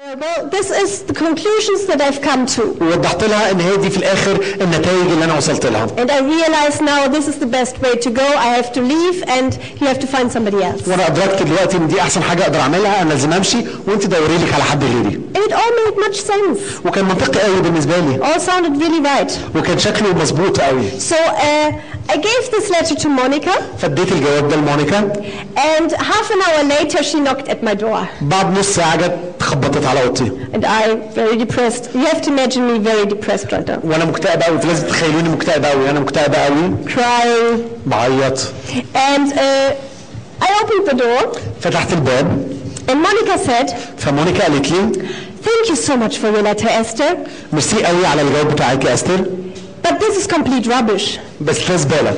Well, this is the conclusions that I've come to. ووضحت لها ان هي دي في الاخر النتائج اللي انا وصلت لها And I realize now this is the best way to go. I have to leave and you have to find somebody else. وانا ادركت دلوقتي ان دي احسن حاجه اقدر اعملها انا لازم امشي وانت دوري لك على حد غيري And it all made much sense. وكان منطقي قوي بالنسبه لي All sounded really right. وكان شكله مظبوط قوي So uh, I gave this letter to Monica فاديت الجواب ده لمونيكا and half an hour later she knocked at my door. بعد نص ساعه جت خبطت على اوضتي And I, very depressed, you have to imagine me very depressed right now. وانا مكتئب قوي لازم تتخيلوني مكتئب قوي انا مكتئب قوي Crying. بعيط And uh, I opened the door فتحت الباب and Monica said, فمونيكا قالت لي thank you so much for your letter, Esther, ميرسي قوي على الجواب بتاعك يا استر but this is complete rubbish. بس ده زباله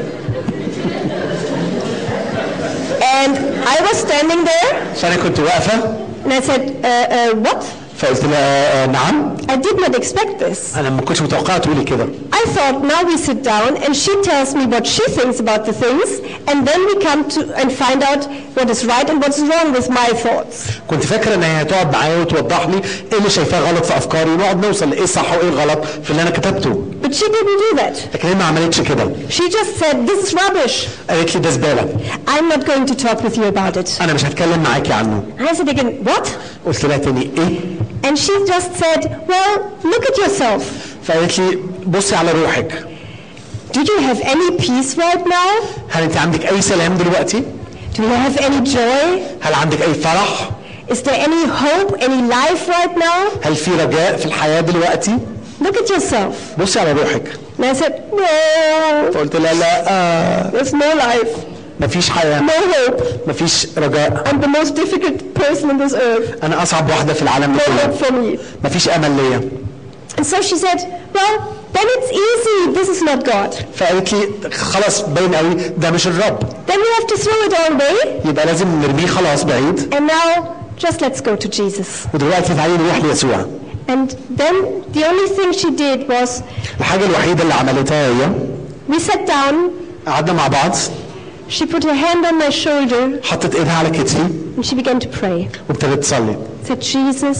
And I was standing there فانا كنت واقفه and I said, uh, uh, what? فقلت لها آه، نعم I did not expect this. انا ما كنتش متوقعه تقولي كده I thought now we sit down and she tells me what she thinks about the things and then we come to and find out what is right and what's wrong with my thoughts. كنت فاكره ان هي هتقعد معايا وتوضح لي ايه اللي شايفاه غلط في افكاري ونقعد نوصل لايه الصح وايه الغلط في اللي انا كتبته But she didn't do that. لكن هي ما عملتش كده She just said, this is rubbish. قالت لي ده زباله I'm not going to talk with you about it. انا مش هتكلم معاكي عنه I said again, what? قلت لها تاني ايه And she just said, well, look at yourself. فقالت لي بصي على روحك Do you have any peace right now? هل انت عندك اي سلام دلوقتي Do you have any joy? هل عندك اي فرح Is there any hope, any life right now? هل في رجاء في الحياة دلوقتي Look at yourself. بصي على روحك And I said, no, فقلت لها لا آه there's no life, مفيش حياه no hope. مفيش رجاء I'm the most difficult person on this earth. أنا اصعب واحدة في العالم No كله hope for me. مفيش امل ليا And so she said, well, then it's easy. This is not God. فقالت لي خلاص باين قوي ده مش الرب Then we have to throw it all away. يبقى لازم نرميه خلاص بعيد And now, just let's go to Jesus. ودلوقتي تعالي نروح ليسوع And then the only thing she did was الحاجه الوحيده اللي عملتها هي we sat down. قعدنا مع بعض She put her hand on my shoulder حطت ايدها على كتفي and she began to pray. وابتدت تصلي Said, Jesus,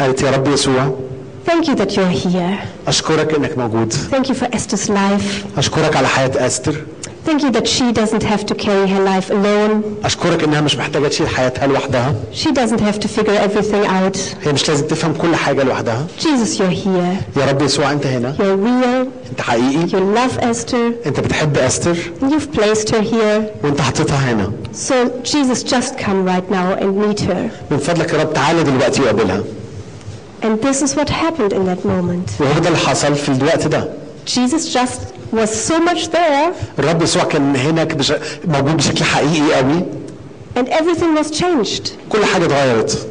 قالت يا رب يسوع thank you that you're here. اشكرك انك موجود Thank you for Esther's life. اشكرك على حياه استر Thank you that she doesn't have to carry her life alone. اشكرك انها مش محتاجه تشيل حياتها لوحدها She doesn't have to figure everything out. هي مش لازم تفهم كل حاجه لوحدها Jesus, you're here. يا رب يسوع انت هنا You're real. انت حقيقي You love Esther. انت بتحب استر And you've placed her here. وانت حطيتها هنا So, Jesus, just come right now and meet her. من فضلك يا رب تعالى دلوقتي وقابلها And this is what happened in that moment. وهو ده اللي حصل في الوقت ده Jesus just was so much there, الرب يسوع كان هناك بش... موجود بشكل حقيقي قوي and everything was changed. كل حاجه اتغيرت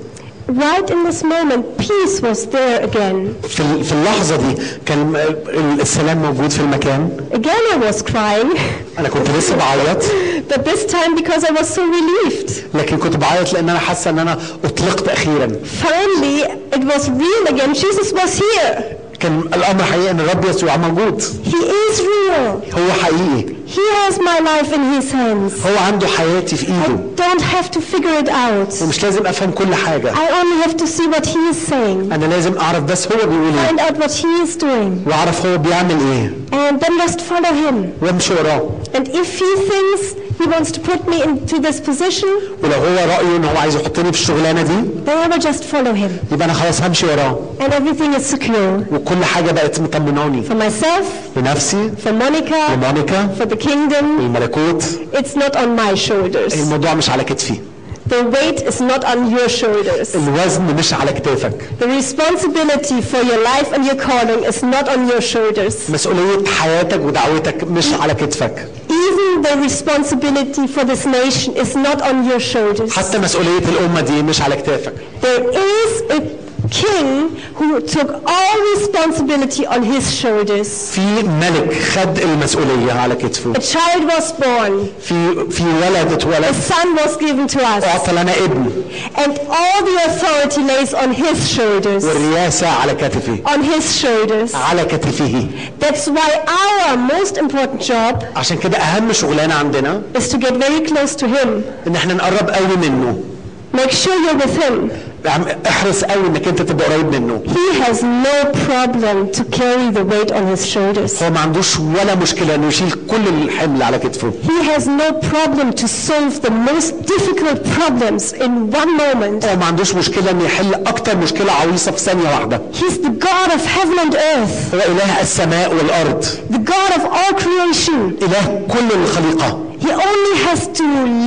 Right in this moment, peace was there again. في ال- في اللحظه دي كان ال- السلام موجود في المكان Again, I was crying, انا كنت لسه بعيط but this time because I was so relieved. لكن كنت بعيط لان انا حاسه ان انا اطلقت اخيرا Finally, it was real again. Jesus was here. كان الامر حقيقي ان الرب يسوع موجود He is real. هو حقيقي He has my life in his hands. هو عنده حياتي في I ايده don't have to figure it out. ومش لازم افهم كل حاجه I only have to see what he is saying, انا لازم اعرف بس هو بيقول ايه find out what he is doing, واعرف هو بيعمل ايه and then just follow him. وامشي وراه And if he thinks he wants to put me into this position, ولو هو رايه ان هو عايز يحطني في الشغلانه دي then I will just follow him. يبقى انا خلاص همشي وراه And everything is secure. وكل حاجه بقت مطمناني For myself, لنفسي for Monica, لمونيكا for the kingdom, الملكوت it's not on my shoulders. الموضوع مش على كتفي The weight is not on your shoulders. الوزن مش على كتافك The responsibility for your life and your calling is not on your shoulders. مسؤوليه حياتك ودعوتك مش على كتفك Even the responsibility for this nation is not on your shoulders. حتى مسؤوليه الامه دي مش على كتافك There is a king who took all responsibility on his shoulders. في ملك خد المسؤوليه على كتفه A child was born. في في ولد A اتولد son was given to us. اعطى لنا ابن And all the authority lays on his shoulders. والرياسه على كتفه On his shoulders. على كتفه That's why our most important job عشان كده اهم شغلانه عندنا is to get very close to him. ان احنا نقرب قوي منه Make sure you're with him. احرص قوي انك انت تبقى قريب منه He has no problem to carry the weight on his shoulders. هو ما عندوش ولا مشكله انه يشيل كل الحمل على كتفه He has no problem to solve the most difficult problems in one moment. هو ما عندوش مشكله انه يحل أكتر مشكله عويصه في ثانية واحدة He's the God of heaven and earth, هو اله السماء والارض the God of all creation. اله كل الخليقه He only has to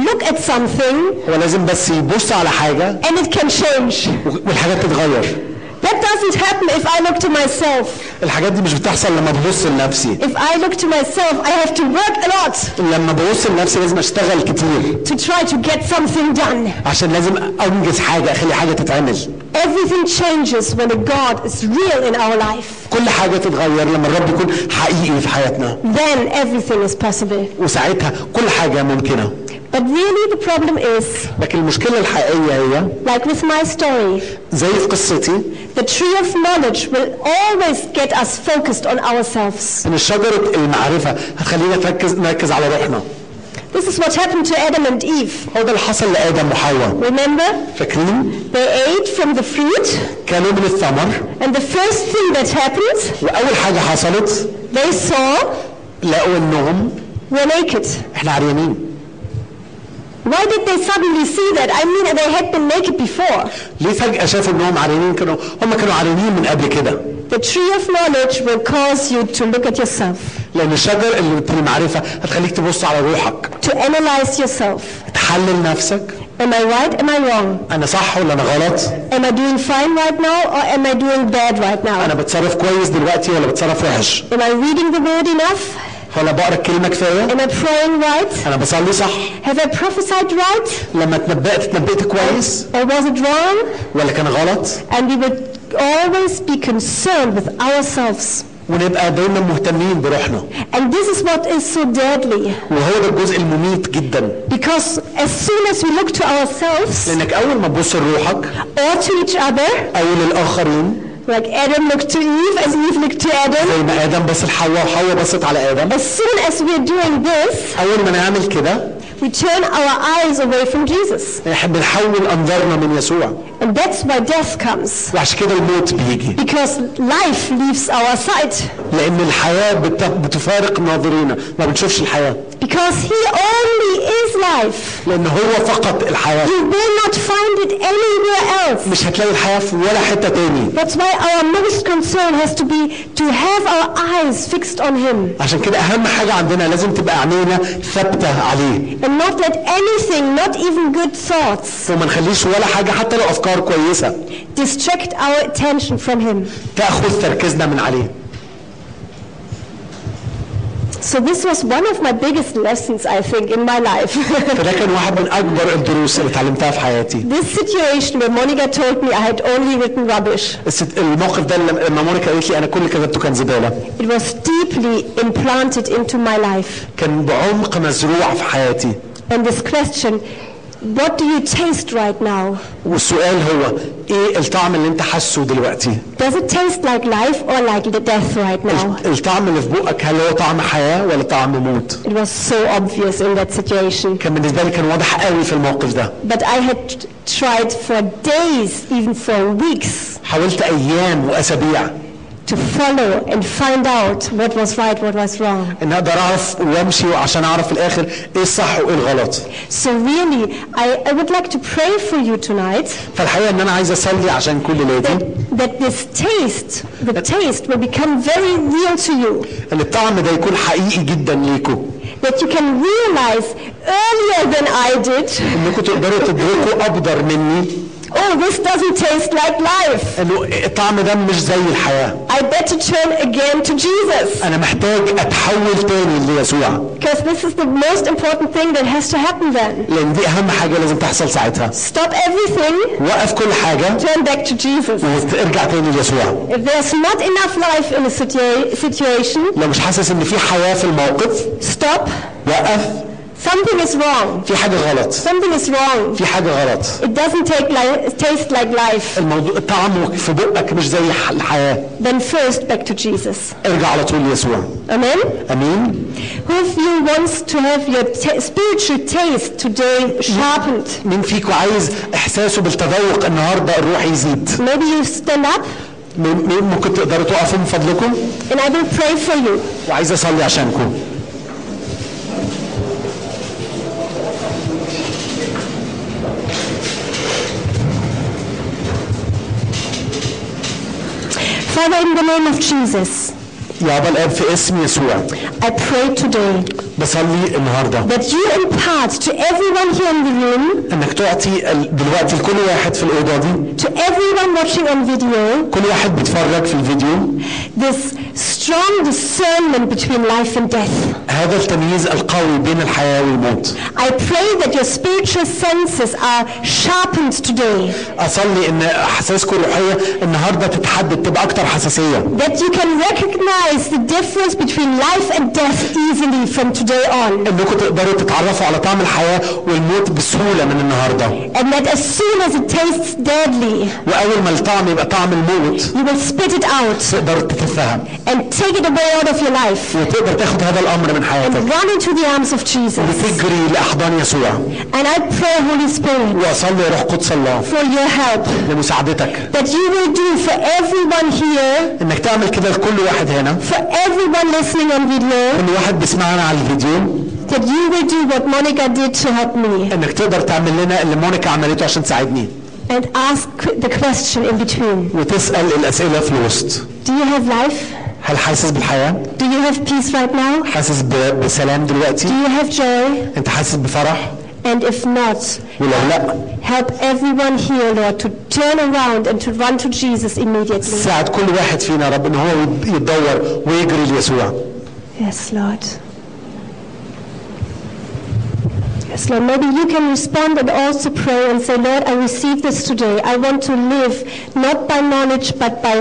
look at something هو لازم بس يبص على حاجه and it can change. والحاجات تتغير That doesn't happen if I look to myself. الحاجات دي مش بتحصل لما ببص لنفسي If I look to myself, I have to work a lot لما ببص لنفسي لازم اشتغل كتير to try to get something done. عشان لازم انجز حاجه اخلي حاجه تتعمل Everything changes when a God is real in our life. كل حاجه تتغير لما الرب يكون حقيقي في حياتنا Then everything is possible. وساعتها كل حاجه ممكنه But really the problem is, لكن المشكله الحقيقيه هي like with my story, زي في قصتي the tree of knowledge will always get us focused on ourselves. ان شجره المعرفه هتخلينا نركز نركز على روحنا This is what happened to Adam and Eve. هو ده اللي حصل لادم وحواء Remember? فاكرين They ate from the fruit, كانوا من الثمر and the first thing that happened, واول حاجه حصلت they saw لقوا انهم were naked. احنا عريانين Why did they suddenly see that? I mean, they had been naked before. ليه فجاه شافوا انهم عريانين كانوا هم كانوا عريانين من قبل كده The tree of knowledge will cause you to look at yourself, لان الشجر اللي في المعرفه هتخليك تبص على روحك to analyze yourself. تحلل نفسك Am I right? Am I wrong? انا صح ولا انا غلط Am I doing fine right now or am I doing bad right انا now? بتصرف كويس دلوقتي ولا بتصرف وحش Am I reading the word enough? ولا بقرا الكلمة كفايه Am I praying right? أنا بصلي صح Have I prophesied right? لما اتنبأت اتنبأت كويس Or was it wrong? ولا كان غلط And we would always be concerned with ourselves. ونبقى دايما مهتمين بروحنا And this is what is so deadly. وهو ده الجزء المميت جدا Because as soon as we look to ourselves لانك اول ما تبص لروحك or to each other, أو للاخرين like Adam looked to Eve as Eve looked to Adam, زي ما ادم بص لحواء وحواء بصت على ادم as soon as we're doing this, اول ما نعمل كده we turn our eyes away from Jesus. احنا بنحول انظارنا من يسوع And that's why death comes. وعشان كده الموت بيجي Because life leaves our sight. لان الحياه بت- بتفارق ناظرينا ما بنشوفش الحياه Because He only is life. لان هو فقط الحياه You will not find it anywhere else. مش هتلاقي الحياه في ولا حته تاني That's why our most concern has to be to have our eyes fixed on Him عشان كده اهم حاجه عندنا لازم تبقى عينينا ثابته عليه and not let anything, not even good thoughts, وما نخليش ولا حاجه حتى لو افكار كويسه distract our attention from Him. تاخذ تركيزنا من عليه So this was one of my biggest lessons, I think, in my life. فده كان واحد من اكبر الدروس اللي اتعلمتها في حياتي this situation where Monica told me I had only written rubbish, الست- الموقف ده اللي- لما مونيكا قالت لي انا كل اللي كتبته كان زباله it was deeply implanted into my life. كان بعمق مزروع في حياتي And this question, what do you taste right now? والسؤال هو ايه الطعم اللي انت حاسه دلوقتي Does it taste like life or like the death right now? الطعم اللي في بقك هل هو طعم حياه ولا طعم موت It was so obvious in that situation. كان بالنسبه لي كان واضح قوي في الموقف ده But I had tried for days, even for weeks, حاولت ايام واسابيع to follow and find out what was right, what was wrong. ان اقدر اعرف وامشي عشان اعرف في الاخر ايه الصح وايه الغلط So really, I, I would like to pray for you tonight فالحقيقه ان انا عايز اصلي عشان كل ولادي that, that this taste, the taste will become very real to you. ان الطعم ده يكون حقيقي جدا ليكم That you can realize earlier than I did, انكم تقدروا تدركوا ابدر مني oh, this doesn't taste like life. انه الطعم ده مش زي الحياه I better turn again to Jesus. انا محتاج اتحول تاني ليسوع Because this is the most important thing that has to happen then. لان دي اهم حاجه لازم تحصل ساعتها Stop everything, وقف كل حاجه turn back to Jesus. وارجع تاني ليسوع If there's not enough life in a situa- situation, لو مش حاسس ان في حياه في الموقف stop, وقف Something is wrong. في حاجة غلط Something is wrong. في حاجة غلط It doesn't take li- taste like life. الموضوع طعمه في بقك مش زي الحياة Then first back to Jesus. ارجع على طول ليسوع Amen? امين Who of you wants to have your spiritual taste today sharpened? مين فيكم عايز احساسه بالتذوق النهارده الروح يزيد Maybe you stand up ممكن تقدروا تقفوا من فضلكم and I will pray for you. وعايز اصلي عشانكم Father, in the name of Jesus, يا ابا الاب في اسم يسوع I pray today بصلي النهارده that you impart to everyone here in the room, انك تعطي ال- دلوقتي لكل واحد في الاوضه دي to everyone watching on video, كل واحد بيتفرج في الفيديو this strong discernment between life and death. هذا التمييز القوي بين الحياه والموت I pray that your spiritual senses are sharpened today, اصلي ان احساسكم الروحيه النهارده تتحدد تبقى اكتر حساسيه that you can recognize the difference between life and death easily from today on, انكم تقدروا تتعرفوا على طعم الحياه والموت بسهوله من النهارده and that as soon as it tastes deadly, واول ما الطعم يبقى طعم الموت you will spit it out تقدر تتفهم and take it away out of your life وتقدر تاخد هذا الامر من and حياتك run into the arms of Jesus. وتجري لاحضان يسوع And I pray, Holy Spirit, واصلي يا روح قدس الله for your help, لمساعدتك that you will do for everyone here, انك تعمل كده لكل واحد هنا for everyone listening on video, كل واحد بيسمعنا على الفيديو that you will do what Monica did to help me انك تقدر تعمل لنا اللي مونيكا عملته عشان تساعدني and ask the question in between. وتسال الاسئله في الوسط Do you have life? هل حاسس بالحياه Do you have peace right now? حاسس ب- بسلام Do دلوقتي you have joy? انت حاسس بفرح And if not, ولو لا help everyone here, Lord, to turn around and to run to Jesus immediately. ساعد كل واحد فينا يا رب ان هو يد- يتدور ويجري ليسوع Yes, Lord. Yes, Lord. Maybe you can respond and also pray and say, Lord, I receive this today. I want to live not by knowledge but by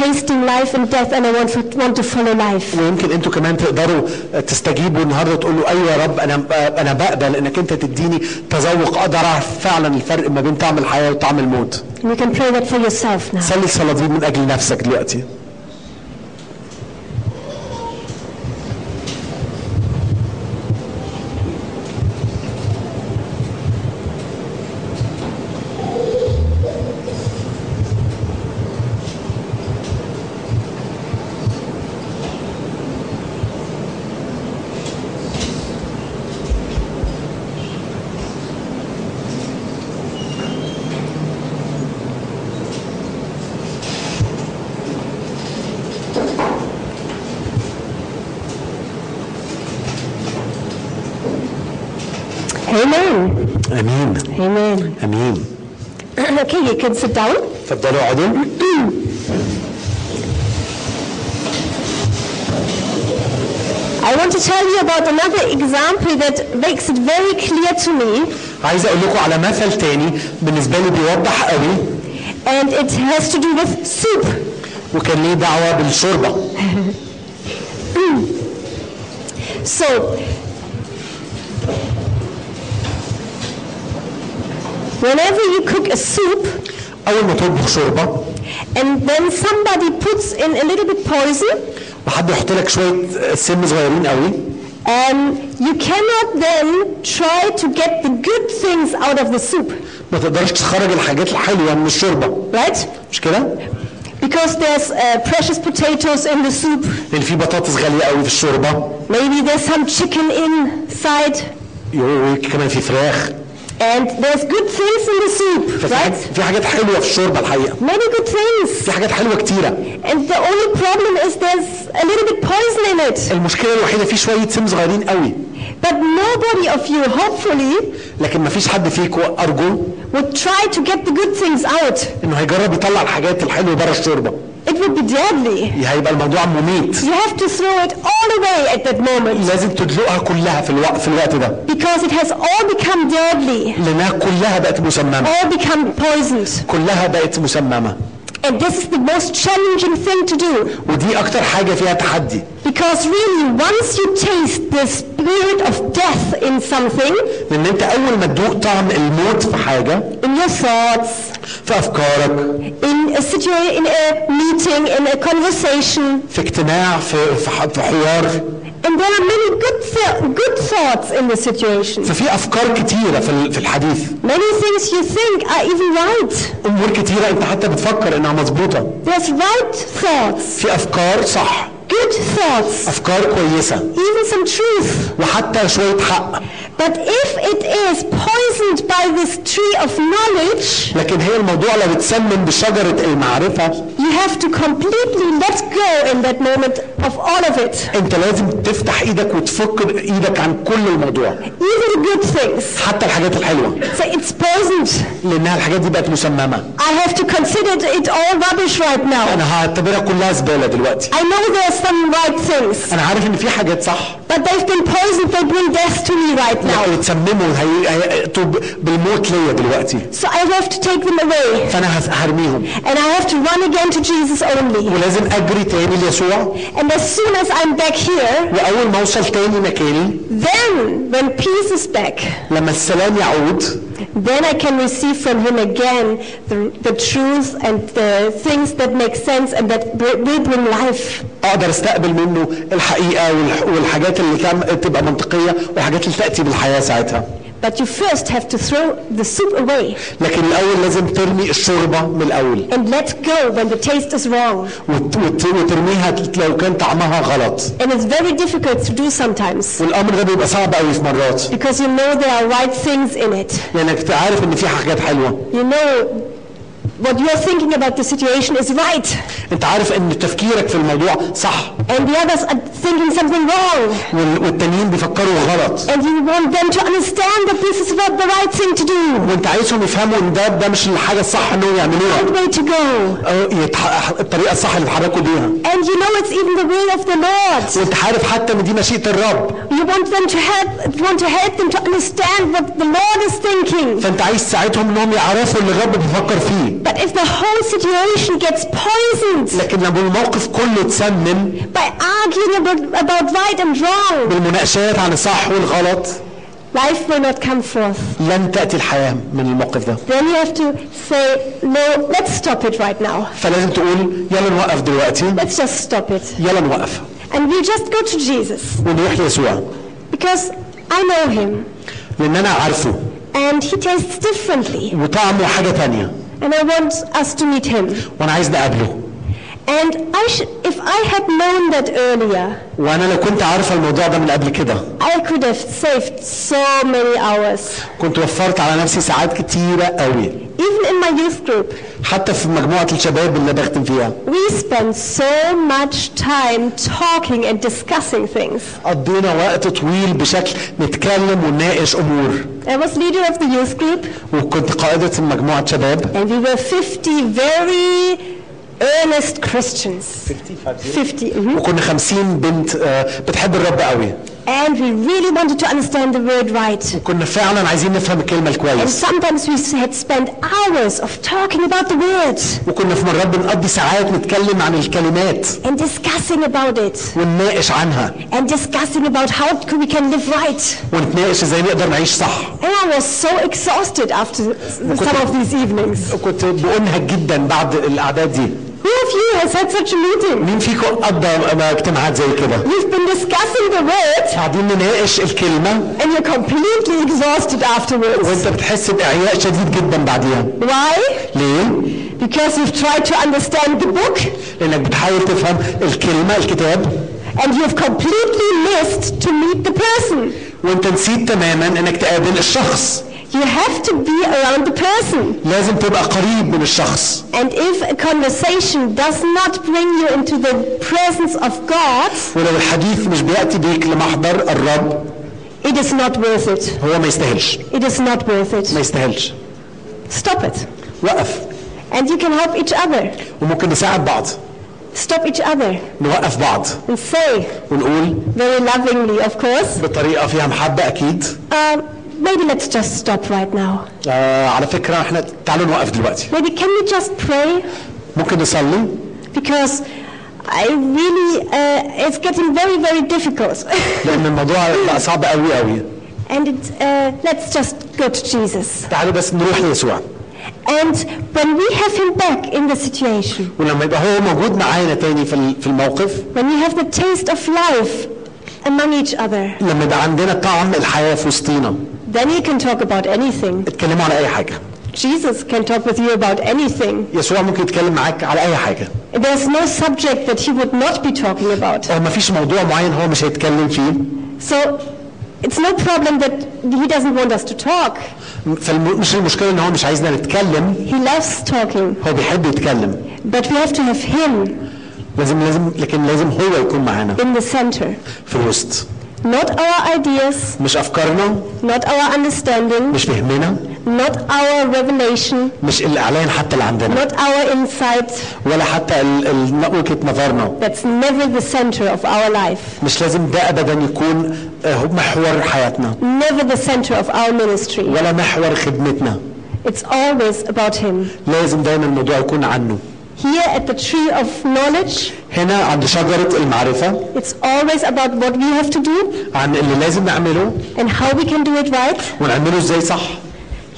tasting life and death, and I want to, want to follow life. ويمكن انتوا كمان تقدروا تستجيبوا النهارده تقولوا ايوه يا رب انا انا بقبل انك انت تديني تذوق اقدر اعرف فعلا الفرق ما بين طعم الحياه وطعم الموت And you can pray that for yourself now. صلي الصلاه دي من اجل نفسك دلوقتي Amen. امين Amen. امين okay, you can sit down. اتفضلوا اقعدوا I want to tell you about another example that makes it very clear to me, عايز اقول لكم على مثل تاني بالنسبه لي بيوضح قوي and it has to do with soup. وكان ليه دعوه بالشوربه So, whenever you cook a soup اول ما تطبخ شوربه and then somebody puts in a little bit poison, وحد يحط لك شويه سم صغيرين قوي um, you cannot then try to get the good things out of the soup, ما تقدرش تخرج الحاجات الحلوه من الشوربه right? مش كده؟ Because there's uh, precious potatoes in the soup. لان في بطاطس غاليه قوي في الشوربه Maybe there's some chicken inside, وكمان في فراخ and there's good things in the soup, ففي حاجات, right? في حاجات حلوه في الشوربه الحقيقه Many good things. في حاجات حلوه كتيره And the only problem is there's a little bit poison in it. المشكله الوحيده في شويه سم صغيرين قوي But nobody of you, hopefully, لكن ما فيش حد فيكم ارجو would try to get the good things out. انه هيجرب يطلع الحاجات الحلوه بره الشوربه It would be deadly. هيبقى الموضوع مميت You have to throw it all away at that moment لازم تدلقها كلها في الوقت في الوقت ده because it has all become deadly, لانها كلها بقت مسممه all become poisoned. كلها بقت مسممه And this is the most challenging thing to do. ودي اكتر حاجه فيها تحدي Because really, once you taste the spirit of death in something, لان انت اول ما تدوق طعم الموت في حاجه in your thoughts, في افكارك in a situation, in a meeting, in a conversation, في اجتماع في في ح- في حوار and there are many good, th- good thoughts in the situation. ففي افكار كتيره في ال- في الحديث Many things you think are even right. امور كتيره انت حتى بتفكر انها مظبوطه There's right thoughts, في افكار صح good thoughts, افكار كويسه even some truth. وحتى شويه حق But if it is poisoned by this tree of knowledge, لكن هي الموضوع لو اتسمم بشجره المعرفه you have to completely let go in that moment of all of it. انت لازم تفتح ايدك وتفك ايدك عن كل الموضوع Even the good things. حتى الحاجات الحلوه So it's poisoned. لانها الحاجات دي بقت مسممه I have to consider it all rubbish right now. انا هعتبرها كلها زباله دلوقتي I know there are some right things, انا عارف ان في حاجات صح but they've been poisoned. They bring death to me right now. لو اتسمموا هي- هيأتوا ب- بالموت ليا دلوقتي So I have to take them away. فانا هس- هرميهم And I have to run again to Jesus only. ولازم اجري تاني ليسوع And as soon as I'm back here, واول ما اوصل تاني مكاني then when peace is back, لما السلام يعود then I can receive from him again the, the truth and the things that make sense and that br- will bring life. اقدر استقبل منه الحقيقه والح- والحاجات اللي تعم- تبقى منطقيه والحاجات اللي تاتي بالحياه ساعتها But you first have to throw the soup away لكن الاول لازم ترمي الشوربه من الاول and let go when the taste is wrong. وت- وت- وترميها لو كان طعمها غلط And it's very difficult to do sometimes والامر ده بيبقى صعب قوي في مرات because you know there are right things in it. لانك عارف ان في حاجات حلوه You know what you're thinking about the situation is right انت عارف ان تفكيرك في الموضوع صح and the others are thinking something wrong. وال- والتانيين بيفكروا غلط And you want them to understand that this is not the right thing to do. وانت عايزهم يفهموا ان ده ده مش الحاجه الصح انهم يعملوها Right way to go. أو يتح... الطريقه الصح اللي يتحركوا بيها And you know it's even the will of the Lord. وانت عارف حتى ان دي مشيئه الرب You want them to help, want to help them to understand what the Lord is thinking. فانت عايز تساعدهم انهم يعرفوا اللي الرب بيفكر فيه But if the whole situation gets poisoned لكن لما الموقف كله اتسمم by arguing about, about right and wrong, بالمناقشات عن الصح والغلط life will not come forth. لن تاتي الحياه من الموقف ده Then you have to say, no, let's stop it right now. فلازم تقول يلا نوقف دلوقتي Let's just stop it. يلا نوقف And we just go to Jesus ونروح ليسوع because I know him لان انا عارفه and he tastes differently. وطعمه حاجه تانية And I want us to meet him. وانا عايز نقابله And I should, if I had known that earlier, وانا لو كنت عارفه الموضوع ده من قبل كده I could have saved so many hours. كنت وفرت على نفسي ساعات كتيره قوي Even in my youth group, حتى في مجموعه الشباب اللي بخدم فيها we spend so much time talking and discussing things. قضينا وقت طويل بشكل نتكلم ونناقش امور I was leader of the youth group, وكنت قائده مجموعه شباب and we were 50 very earnest Christians. 50. mhm. وكنا خمسين بنت آه، بتحب الرب قوي And we really wanted to understand the word right. كنا فعلا عايزين نفهم الكلمه And الكويس sometimes we had spent hours of talking about the word وكنا في مرات بنقضي ساعات نتكلم عن الكلمات and discussing about it ونناقش عنها and discussing about how we can live right. ونتناقش ازاي نقدر نعيش صح And I was so exhausted after some of these evenings. كنت بأنهك جدا بعد الاعداد دي Who of you has had such a meeting? مين فيكم قضى اجتماعات زي كده You've been discussing the word قاعدين نناقش الكلمه and you're completely exhausted afterwards. وانت بتحس باعياء شديد جدا بعديها Why? ليه Because you've tried to understand the book لانك بتحاول تفهم الكلمه الكتاب and you've completely missed to meet the person. وانت نسيت تماما انك تقابل الشخص You have to be around the person. لازم تبقى قريب من الشخص And if a conversation does not bring you into the presence of God, ولو الحديث مش بياتي بيك لمحضر الرب it is not worth it. هو ما يستاهلش It is not worth ما it. يستاهلش Stop it. وقف And you can help each other. وممكن نساعد بعض Stop each other نوقف بعض and say, ونقول very lovingly, of course, بطريقه فيها محبه اكيد um, maybe let's just stop right now. آه على فكره احنا تعالوا نوقف دلوقتي Maybe can we just pray? ممكن نصلي because I really, uh, it's getting very, very difficult. لان الموضوع بقى صعب قوي قوي and it, uh, let's just go to Jesus. تعالوا بس نروح ليسوع And when we have him back in the situation, ولما يبقى هو موجود معانا تاني في ال- في الموقف when we have the taste of life among each other, لما يبقى عندنا طعم الحياه في وسطينا then you can talk about anything. اتكلموا على اي حاجه Jesus can talk with you about anything. يسوع ممكن يتكلم معاك على اي حاجه There's no subject that he would not be talking about. هو ما فيش موضوع معين هو مش هيتكلم فيه So it's no problem that he doesn't want us to talk. فمش المشكله ان هو مش عايزنا نتكلم He loves talking, هو بيحب يتكلم but we have to have him لازم لازم لكن لازم هو يكون معانا in the center. في الوسط Not our ideas, مش افكارنا not our understanding, مش فهمنا not our revelation, مش الاعلان حتى اللي عندنا not our insight. ولا حتى ال- ال- وجهه نظرنا That's never the center of our life, مش لازم ده ابدا يكون آه، هو محور حياتنا never the center of our ministry. ولا محور خدمتنا It's always about him. لازم دايما الموضوع يكون عنه Here at the tree of knowledge, هنا عند شجره المعرفه it's always about what we have to do عن اللي لازم نعمله and how we can do it right. ونعمله إزاي صح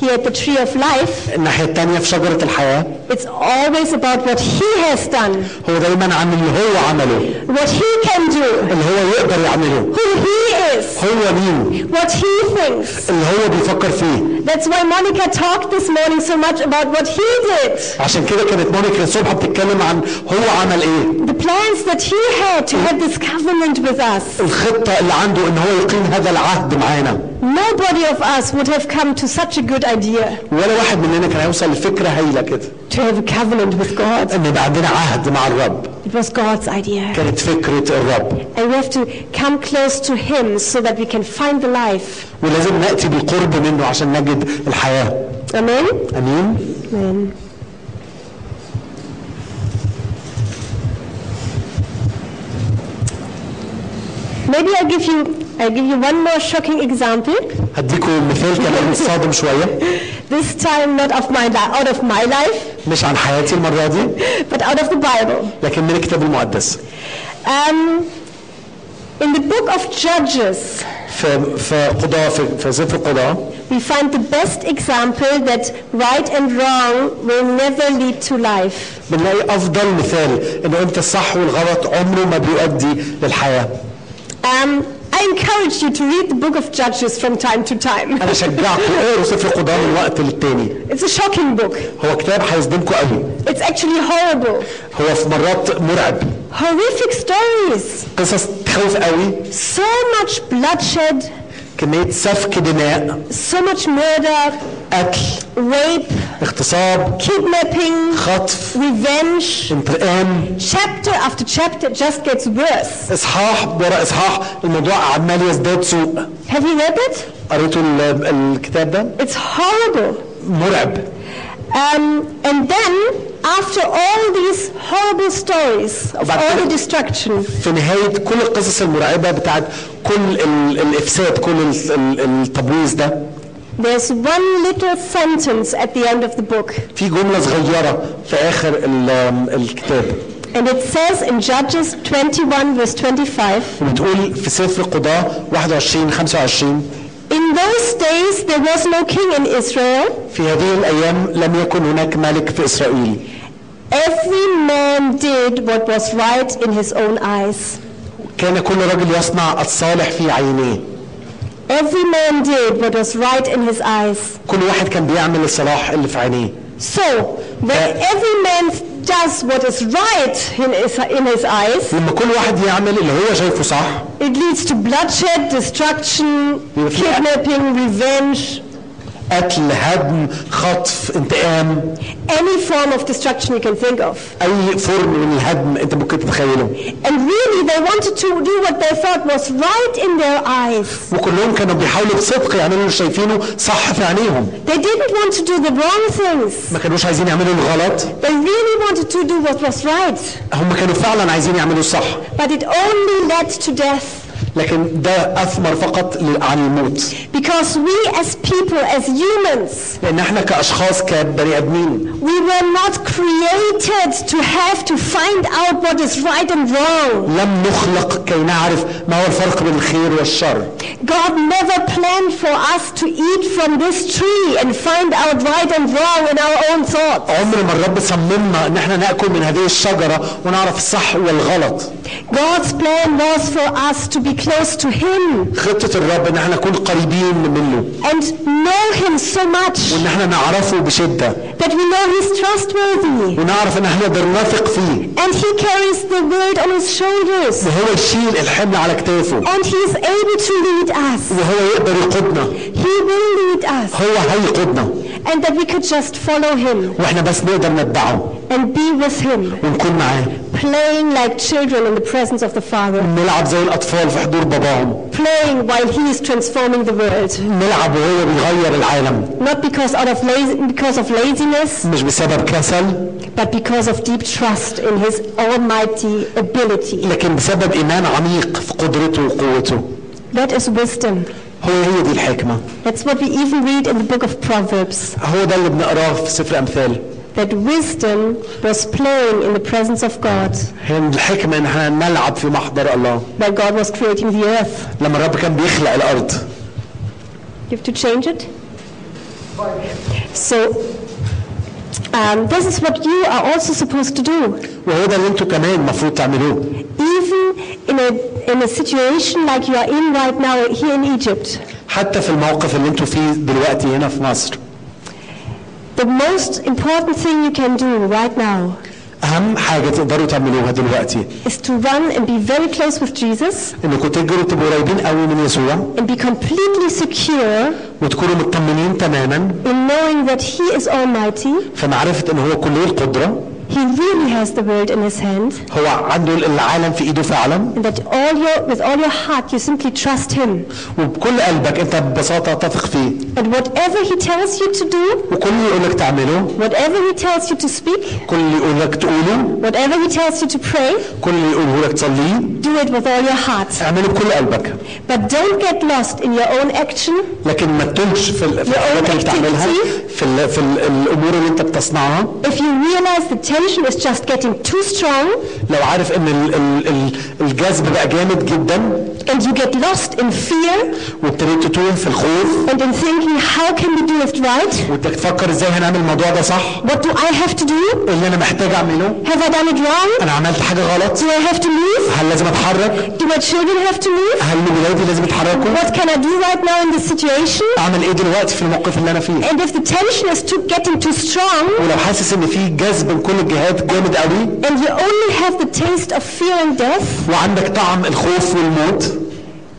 Here at the tree of life, الناحيه الثانيه في شجره الحياه it's always about what he has done, هو دايما عن اللي هو عمله what he can do, اللي هو يقدر يعمله who he is, هو مين what he thinks. اللي هو بيفكر فيه That's why Monica talked this morning so much about what he did. عشان كده كانت مونيكا الصبح بتتكلم عن هو عمل ايه The plans that he had to have this covenant with us. الخطة اللي عنده ان هو يقيم هذا العهد معانا Nobody of us would have come to such a good idea ولا واحد مننا كان هيوصل لفكرة هايلة كده to have a covenant with God. ان يبقى عندنا عهد مع الرب It was God's idea. كانت فكرة الرب And we have to come close to him so that we can find the life. ولازم نأتي بالقرب منه عشان نجد الحياة Amen? امين Amen. Maybe I'll give you I'll give you one more shocking example. هديكم مثال كمان صادم شوية This time not of my li- out of my life, مش عن حياتي المرة دي but out of the Bible. لكن من الكتاب المقدس Um, in the book of Judges, في في قضاء في, في سفر قضاء we find the best example that right and wrong will never lead to life. بنلاقي افضل مثال ان امتى الصح والغلط عمره ما بيؤدي للحياة Um, I encourage you to read the book of Judges from time to time. انا شجعكم اقروا سفر قضاء من وقت للتاني It's a shocking book. هو كتاب هيصدمكم قوي It's actually horrible. هو في مرات مرعب Horrific stories. قصص تخوف قوي So much bloodshed, كمية سفك دماء so much murder, قتل rape, اغتصاب kidnapping, خطف revenge. انتقام Chapter after chapter it just gets worse. اصحاح ورا اصحاح الموضوع عمال يزداد سوء Have you read it? قريتوا ال- الكتاب ده It's horrible. مرعب Um, and then, after all these horrible stories of But- all the destruction, في نهاية كل القصص المرعبة بتاعت كل ال- الإفساد كل ال- ال- التبويظ ده there's one little sentence at the end of the book. في جملة صغيرة في آخر ال- الكتاب And it says in Judges 21, verse 25, بتقول في سفر قضاء 21 25 In those days there was no king in Israel. في هذه الأيام لم يكن هناك ملك في إسرائيل Every man did what was right in his own eyes. كان كل رجل يصنع الصالح في عينيه Every man did what was right in his eyes. كل واحد كان بيعمل الصلاح اللي في عينيه So, when every man does what is right in his, in his eyes, لما كل واحد يعمل اللي هو شايفه صح it leads to bloodshed, destruction, kidnapping, revenge, قتل هدم خطف انتقام any form of destruction you can think of. اي فرن من الهدم انت ممكن تتخيله And really, they wanted to do what they thought was right in their eyes. وكلهم كانوا بيحاولوا بصدق يعملوا اللي شايفينه صح في عينيهم They didn't want to do the wrong things. ما كانوش عايزين يعملوا الغلط They really wanted to do what was right. هم كانوا فعلا عايزين يعملوا الصح But it only led to death. لكن ده اثمر فقط عن الموت Because we as people, as humans, لأن إحنا كاشخاص كبني ادمين we were not created to have to find out what is right and wrong. لم نخلق كي نعرف ما هو الفرق بين الخير والشر God never planned for us to eat from this tree and find out right and wrong in our own thoughts. عمر ما الرب صممنا ان إحنا ناكل من هذه الشجره ونعرف الصح والغلط God's plan was for us to be close to Him خطه الرب ان إحنا نكون قريبين منه and know Him so much وان إحنا نعرفه بشده that we know He's trustworthy ونعرف ان إحنا نقدر نثق فيه and He carries the world on His shoulders وهو يشيل الحمل على كتافه and He is able to lead us. وهو يقدر يقودنا He will lead us هو هيقودنا and that we could just follow Him واحنا بس نقدر نتبعه and be with Him, ونكون معاه playing like children in the presence of the Father, نلعب زي الاطفال في حضور باباهم playing while He is transforming the world. نلعب وهو بيغير العالم Not because out of lazy, because of laziness, مش بسبب كسل but because of deep trust in His almighty ability. لكن بسبب ايمان عميق في قدرته وقوته That is wisdom. هو هي دي الحكمه That's what we even read in the book of Proverbs. هو ده اللي بنقراه في سفر امثال That wisdom was playing in the presence of God هي الحكمه ان احنا نلعب في محضر الله while God was creating the earth. لما الرب كان بيخلق الارض You have to change it? So, um, this is what you are also supposed to do. وهو ده اللي انتوا كمان المفروض تعملوه Even in a, in a situation like you are in right now here in Egypt, حتى في الموقف اللي انتوا فيه دلوقتي هنا في مصر the most important thing you can do right now أهم حاجة تقدروا تعملوها دلوقتي. Is to run and be very close with Jesus. إنكم تجروا تبقوا قريبين قوي من يسوع. And be completely secure وتكونوا مطمنين تماما. in knowing that He is Almighty. في معرفه إن هو كليه القدرة. He really has the world in His hand. هو عنده العالم في ايده فعلا And that all your, with all your heart you simply trust Him. وبكل قلبك انت ببساطه تثق فيه And whatever He tells you to do, وكل اللي يقول لك تعمله whatever He tells you to speak, كل اللي يقول لك تقوله whatever He tells you to pray, كل اللي يقوله لك تصليه do it with all your heart. اعمله بكل قلبك But don't get lost in your own action, لكن ما تتوهش في ال- في Your own الحاجات اللي بتعملها activity. في ال في ال الامور اللي انت بتصنعها if you realize the tension is just getting too strong, لو عارف ان ال ال ال الجذب بقى جامد جدا and you get lost in fear, وابتديت تتوه في الخوف and in thinking, how can we do it right? وانت تفكر ازاي هنعمل الموضوع ده صح What do I have to do? اللي انا محتاج اعمله Have I done it wrong? انا عملت حاجه غلط Do I have to move? هل لازم اتحرك Do my children have to move? هل ولادي لازم يتحركوا What can I do right now in this situation? اعمل ايه دلوقتي في الموقف اللي انا فيه And if the tension is too, getting too strong, ولو حاسس ان في جذب من كل الجهات جامد قوي and you only have the taste of fear and death, وعندك طعم الخوف والموت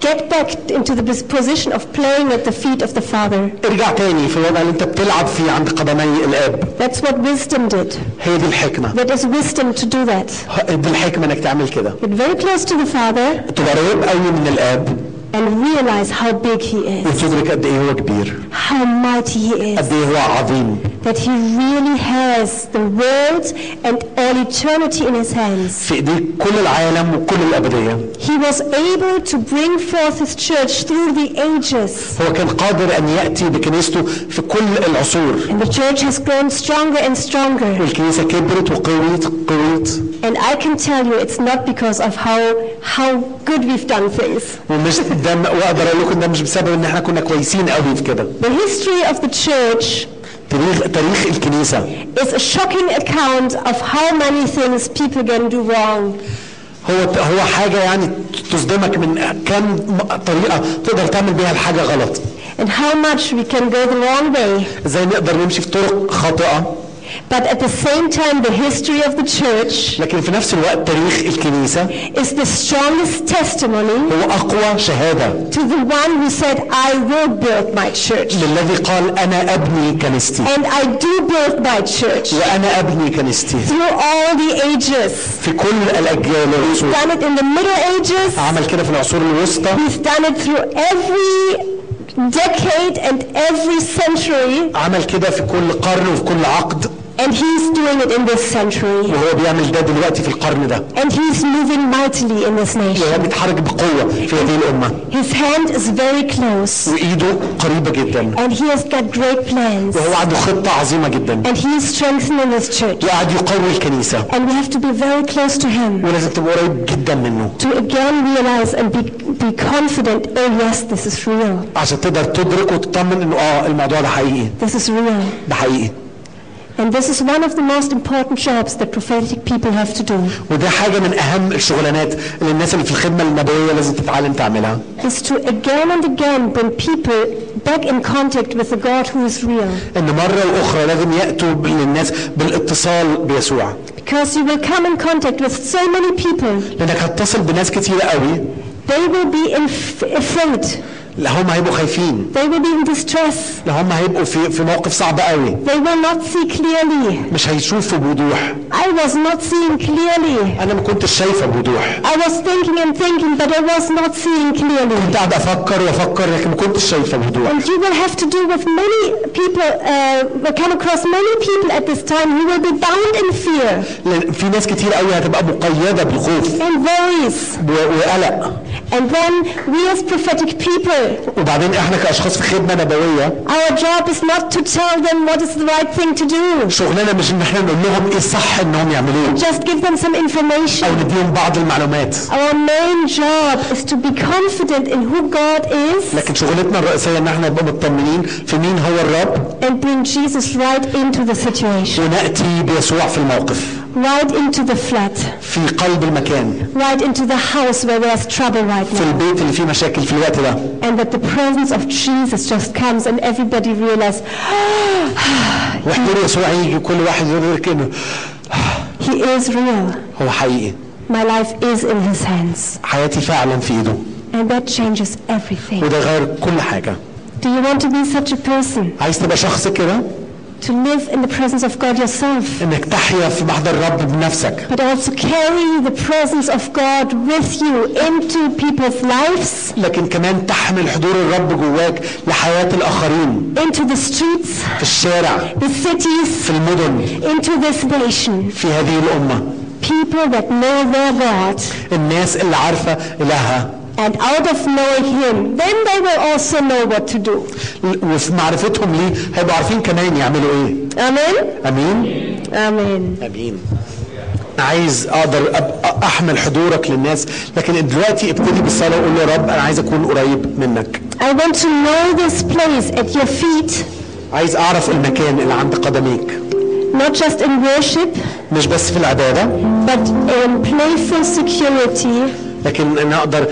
get back into the position of playing at the feet of the Father. ارجع تاني في الوضع اللي انت بتلعب فيه عند قدمي الاب That's what wisdom did. هي دي الحكمه That is wisdom to do that. دي الحكمه انك تعمل كده Get very close to the Father تبقى قريب قوي من الاب and realize how big He is, وتدرك قد ايه هو كبير how mighty He is, قد ايه هو عظيم that He really has the world and all eternity in His hands. في ايديه كل العالم وكل الابديه He was able to bring forth His church through the ages. هو كان قادر ان ياتي بكنيسته في كل العصور And the church has grown stronger and stronger. والكنيسه كبرت وقويت قويت And I can tell you it's not because of how, how good we've done things. ومش ده واقدر اقول لكم ده مش بسبب ان احنا كنا كويسين قوي في كده The history of the church تاريخ تاريخ الكنيسة is a shocking account of how many things people can do wrong. هو هو حاجة يعني تصدمك من كم طريقة تقدر تعمل بيها الحاجة غلط and how much we can go the wrong way. إزاي نقدر نمشي في طرق خاطئة But at the same time, the history of the church لكن في نفس الوقت تاريخ الكنيسه is the strongest testimony هو اقوى شهاده to the one who said, I will build my church. للذي قال انا ابني كنيستي And I do build my church وانا ابني كنيستي through all the ages. في كل الاجيال العصور Done it in the Middle Ages. عمل كده في العصور الوسطى He's done it through every decade and every century. عمل كده في كل قرن وفي كل عقد And he's doing it in this century. وهو بيعمل ده دلوقتي في القرن ده And he's moving mightily in this nation. وهو بيتحرك بقوة في هذه الأمة His hand is very close. وإيده قريبة جدا And he has got great plans. وهو عنده خطة عظيمة جدا And he is strengthening his church. وقاعد يقوي الكنيسة And we have to be very close to him ولازم تبقى قريب جدا منه to again realize and be, be confident, oh yes, this is real. عشان تقدر تدرك وتطمن انه اه الموضوع ده حقيقي This is real. ده حقيقي And this is one of the most important jobs that prophetic people have to do, وده حاجة من أهم الشغلانات اللي الناس اللي في الخدمة النبوية لازم تتعلم تعملها is to again and again bring people back in contact with the God who is real. إن مرة وأخرى لازم يأتوا للناس بالاتصال بيسوع Because you will come in contact with so many people, لأنك هتتصل بناس كتير قوي they will be inf- afraid, لا هم هيبقوا خايفين they will be in distress, لا هم هيبقوا في في موقف صعب قوي they will not see clearly. مش هيشوفوا بوضوح I was not seeing clearly. أنا ما كنتش شايفة بوضوح I was thinking and thinking, but I was not seeing clearly. كنت قاعد أفكر وأفكر لكن ما كنتش شايفة بوضوح And you will have to do with many people, uh, come across many people at this time who will be bound in fear في ناس كتير قوي هتبقى مقيدة بالخوف and worries. وقلق And then we as prophetic people, وبعدين احنا كاشخاص في خدمه نبويه our job is not to tell them what is the right thing to do. شغلنا مش ان احنا نقول لهم ايه الصح انهم يعملوه Just give them some او information. نديهم بعض المعلومات Our main job is to be confident in who God is لكن شغلتنا الرئيسيه ان احنا نبقى مطمنين في مين هو الرب and bring Jesus right into the situation, وناتي بيسوع في الموقف right into the flat, في قلب المكان right into the house where there's trouble right في now. البيت اللي فيه مشاكل في الوقت ده And that the presence of Jesus just comes and everybody realizes وحضور يسوع يجي كل واحد يدرك انه he is real. هو حقيقي My life is in his hands. حياتي فعلا في ايده And that changes everything. وده غير كل حاجه Do you want to be such a person? عايز تبقى شخص كده To live in the presence of God yourself, انك تحيا في محضر الرب بنفسك but also carry the presence of God with you into people's lives, لكن كمان تحمل حضور الرب جواك لحياه الاخرين into the streets, في الشارع the cities, في المدن into this nation. في هذه الأمة People that know their God. الناس اللي عارفة إلهها And out of knowing Him, then they will also know what to do. وفي معرفتهم ليه؟ هيبقوا عارفين كمان يعملوا إيه? آمين. Amen. آمين. أنا عايز أقدر أحمل حضورك للناس لكن دلوقتي ابتدي بالصلاة وقول يا رب أنا عايز أكون قريب منك. I want to know this place at your feet, عايز أعرف المكان اللي عند قدميك. Not just in worship, مش بس في العبادة. but in playful security, لكن ان أقدر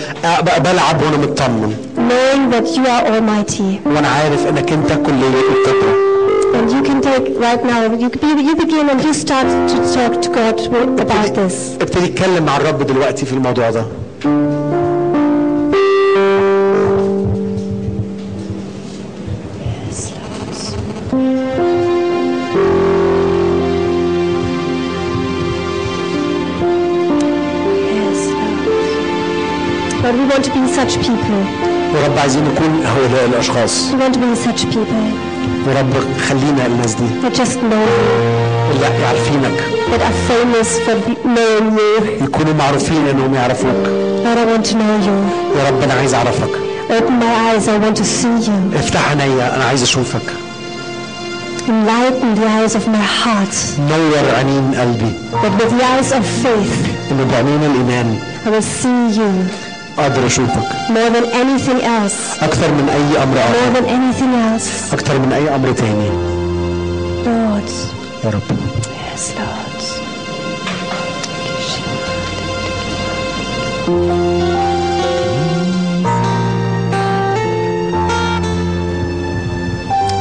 بلعب وأنا مطمن knowing that you are Almighty. وأنا عارف انك انت كليه القدره And you can take right now, you, be- you begin and you start to talk to God about this. ابتدي اتكلم مع الرب دلوقتي في الموضوع ده such people. يا رب عايزين نكون هؤلاء الاشخاص We want to be such people يا رب خلينا الناس دي that just know you, اللي عارفينك that are famous for knowing you. يكونوا معروفين انهم يعرفوك Lord, I want to know you. يا رب أنا عايز اعرفك Open my eyes, I want to see you. افتح عينيا أنا عايز اشوفك Enlighten the eyes of my heart, نور عينين قلبي that with the eyes of faith, ان بعينين الايمان I will see you اقدر اشوفك more than anything else, اكثر من اي امر more اخر than anything else. اكثر من اي امر تاني Lord, يا رب yes, Lord.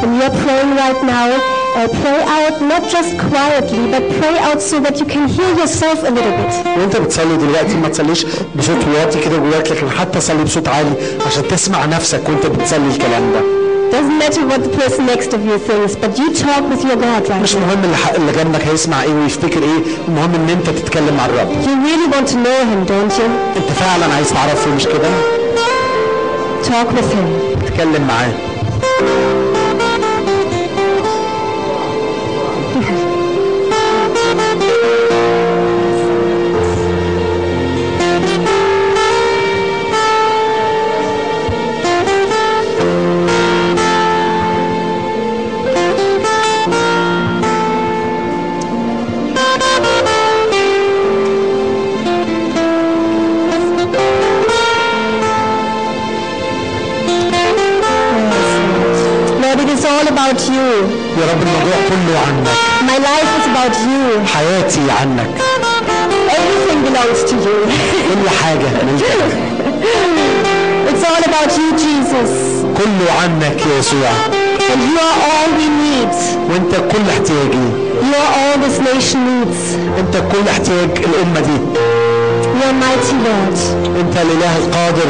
When you're praying right now, uh, pray out not just quietly, but pray out so that you can hear yourself a little bit. وانت بتصلي دلوقتي ما تصليش بصوت واطي كده جواك لكن حتى صلي بصوت عالي عشان تسمع نفسك وانت بتصلي الكلام ده Doesn't matter what the person next of you thinks, but you talk with your God right مش now. مهم اللي, ح- اللي جنبك هيسمع ايه ويفتكر ايه المهم ان انت تتكلم مع الرب You really want to know Him, don't you? انت فعلا عايز تعرفه مش كده Talk with Him. اتكلم معاه يسوع And you are all we need. وانت كل احتياجي You are all this nation needs. انت كل احتياج الامة دي You are mighty, Lord. انت الاله القادر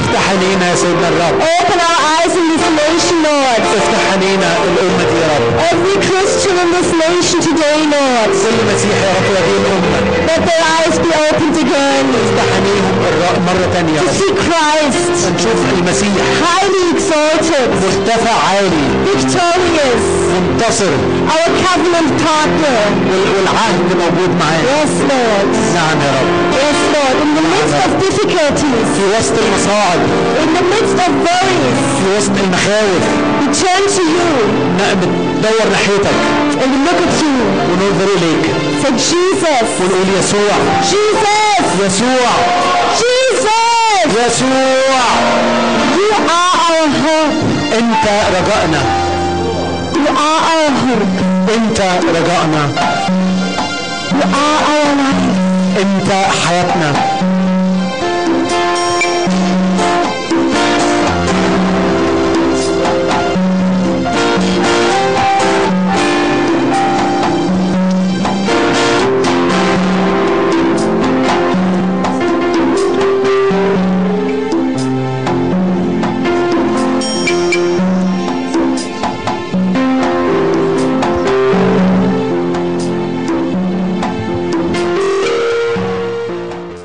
افتح عينينا يا سيدنا الرب Open our eyes in this nation, Lord. افتح عينينا الامة دي يا رب Every Christian in this nation today, Lord. كل مسيح يا رب هذه الامة Let their eyes be opened again افتح عينيهم الر- مرة تانية يا to رب see Christ نشوف المسيح highly exalted, مرتفع عالي victorious, منتصر our covenant partner. وال- والعهد موجود معانا Yes, Lord. نعم يا رب Yes, Lord. In the midst of difficulties, في وسط المصاعب in the midst of worries, في وسط المخاوف we turn to you ن- بتدور ناحيتك and we look at you. وننظر اليك Say, Jesus, ونقول يسوع Jesus, يسوع Jesus, يسوع you are our hope. انت رجائنا آخر أنت رجائنا آه أنت حياتنا.